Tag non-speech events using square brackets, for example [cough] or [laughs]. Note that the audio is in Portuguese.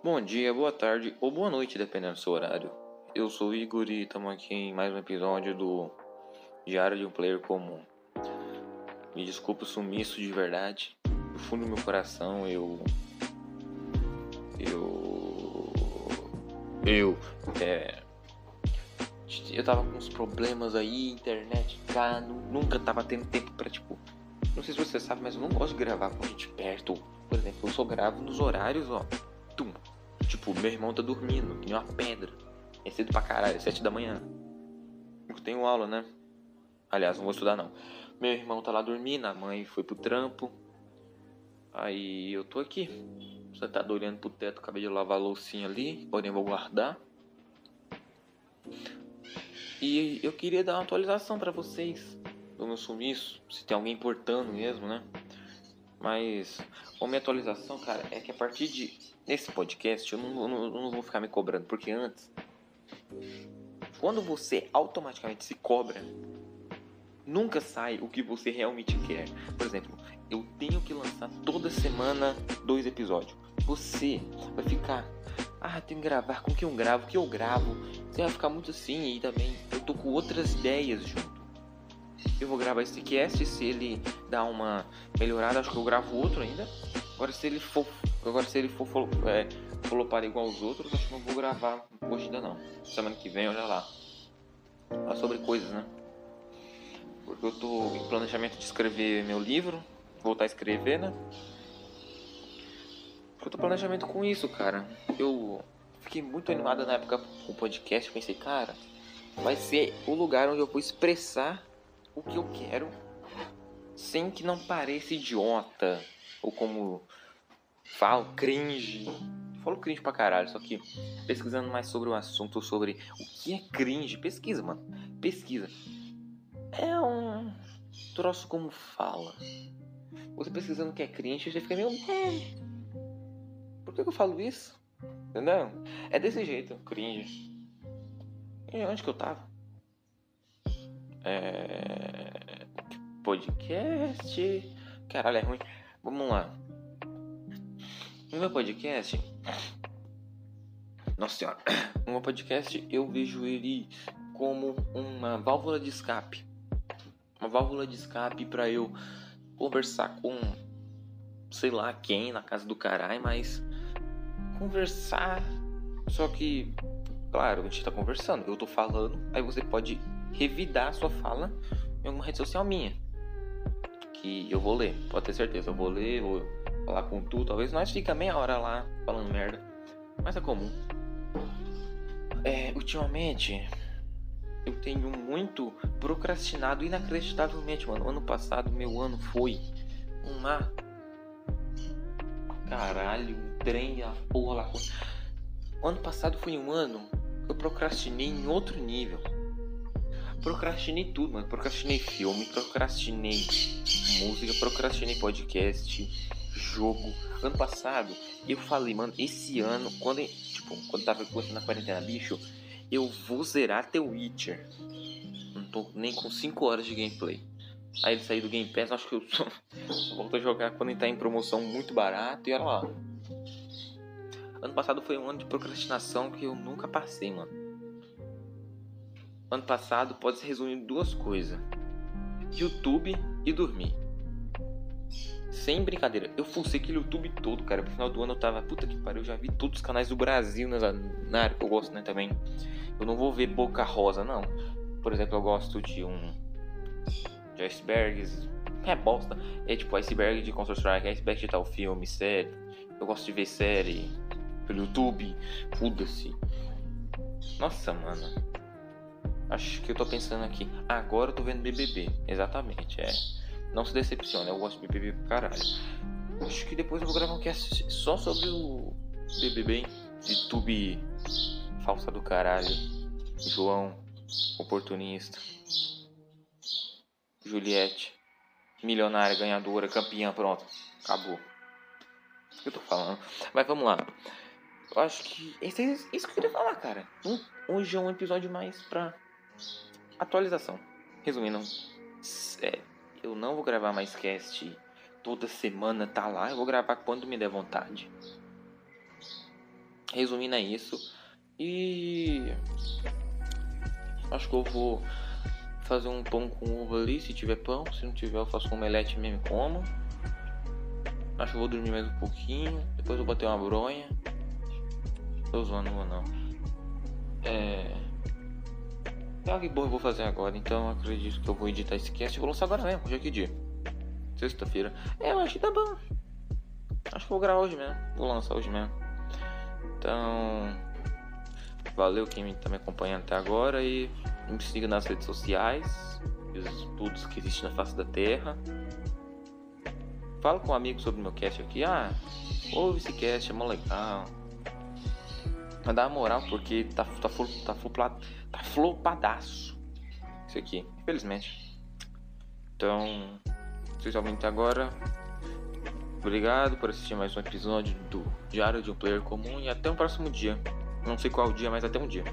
Bom dia, boa tarde ou boa noite, dependendo do seu horário. Eu sou o Igor e estamos aqui em mais um episódio do Diário de um Player Comum. Me desculpe o sumiço de verdade. No fundo do meu coração, eu. Eu. Eu. É. Eu tava com uns problemas aí, internet, cá, nunca tava tendo tempo pra tipo. Não sei se você sabe, mas eu não gosto de gravar com gente perto. Por exemplo, eu só gravo nos horários, ó tum. Tipo, meu irmão tá dormindo, que nem uma pedra. É cedo pra caralho, é sete da manhã. Eu tenho aula, né? Aliás, não vou estudar não. Meu irmão tá lá dormindo, a mãe foi pro trampo. Aí eu tô aqui. Você tá olhando pro teto, acabei de lavar a loucinha ali, porém vou guardar. E eu queria dar uma atualização para vocês do meu sumiço, se tem alguém importando mesmo, né? Mas a minha atualização, cara, é que a partir de esse podcast eu não, não, não vou ficar me cobrando, porque antes, quando você automaticamente se cobra, nunca sai o que você realmente quer. Por exemplo, eu tenho que lançar toda semana dois episódios. Você vai ficar, ah, tenho que gravar, com que eu gravo, o que eu gravo. Você vai ficar muito assim e também eu tô com outras ideias junto eu vou gravar esse cast. Se ele dar uma melhorada, acho que eu gravo outro ainda. Agora se ele for. Agora se ele for é, flopar igual os outros, acho que não vou gravar hoje ainda não. Semana que vem, olha lá. Falar sobre coisas, né? Porque eu tô em planejamento de escrever meu livro. Voltar a escrever, né? Eu tô planejamento com isso, cara. Eu fiquei muito animado na época com o podcast. Pensei, cara, vai ser o lugar onde eu vou expressar o que eu quero sem que não pareça idiota ou como falo, cringe. Falo cringe pra caralho, só que pesquisando mais sobre o assunto, sobre o que é cringe, pesquisa, mano. Pesquisa. É um troço como fala. Você pesquisando o que é cringe, você fica meio. Por que eu falo isso? Entendeu? É desse jeito, cringe. E onde que eu tava? É... Podcast. Caralho, é ruim. Vamos lá. No meu podcast. Nossa senhora. [coughs] No meu podcast eu vejo ele como uma válvula de escape. Uma válvula de escape para eu conversar com sei lá quem na casa do caralho, mas conversar. Só que, claro, a gente tá conversando, eu tô falando, aí você pode revidar a sua fala em alguma rede social minha. Que eu vou ler, pode ter certeza. Eu vou ler, vou falar com tu. Talvez nós fica meia hora lá falando merda. Mas é comum. É, ultimamente eu tenho muito procrastinado inacreditavelmente, mano. Ano passado, meu ano foi uma. Caralho, um trem, a porra lá. Ano passado foi um ano que eu procrastinei em outro nível. Procrastinei tudo, mano. Procrastinei filme, procrastinei música, procrastinei podcast, jogo. Ano passado, eu falei, mano, esse ano, quando, tipo, quando tava começando na quarentena, bicho, eu vou zerar The Witcher. Não tô nem com 5 horas de gameplay. Aí ele saiu do Game Pass, acho que eu [laughs] só volto a jogar quando ele tá em promoção muito barato e olha lá. Ano passado foi um ano de procrastinação que eu nunca passei, mano ano passado pode se resumir em duas coisas: YouTube e dormir. Sem brincadeira, eu fucei aquele YouTube todo, cara. Pro final do ano eu tava, puta que pariu, eu já vi todos os canais do Brasil na, na área que eu gosto, né, também. Eu não vou ver Boca Rosa, não. Por exemplo, eu gosto de um. de icebergs. É bosta. É tipo iceberg de Counter Strike, iceberg de tal filme, série. Eu gosto de ver série pelo YouTube. Foda-se. Nossa, mano. Acho que eu tô pensando aqui. Agora eu tô vendo BBB. Exatamente, é. Não se decepcione, eu gosto de BBB pra caralho. Acho que depois eu vou gravar um cast só sobre o BBB, YouTube falsa do caralho. João, oportunista. Juliette, milionária, ganhadora, campeã, pronto. Acabou. O que eu tô falando? Mas vamos lá. Eu acho que. Isso, é isso que eu queria falar, cara. Hoje é um episódio mais pra Atualização. Resumindo, é, eu não vou gravar mais cast toda semana, tá lá. Eu vou gravar quando me der vontade. Resumindo é isso. E acho que eu vou fazer um pão com uva ali, se tiver pão. Se não tiver, eu faço um omelete mesmo e como. Acho que eu vou dormir mais um pouquinho. Depois eu vou bater uma bronha. Tô zoando, não não. É. É algo bom eu vou fazer agora, então acredito que eu vou editar esse cast e vou lançar agora mesmo. Hoje é que dia? Sexta-feira. É, eu acho que tá bom. Acho que vou gravar hoje mesmo. Vou lançar hoje mesmo. Então. Valeu quem tá me acompanhando até agora e me siga nas redes sociais. Os estudos que existem na face da Terra. Fala com um amigo sobre meu cast aqui. Ah, ouve esse cast, é mó legal. Mas dá uma moral porque tá, tá, tá, tá flopadaço. Isso aqui, infelizmente. Então, vocês ouvem até agora. Obrigado por assistir mais um episódio do Diário de um Player Comum e até o próximo dia. Não sei qual dia, mas até um dia.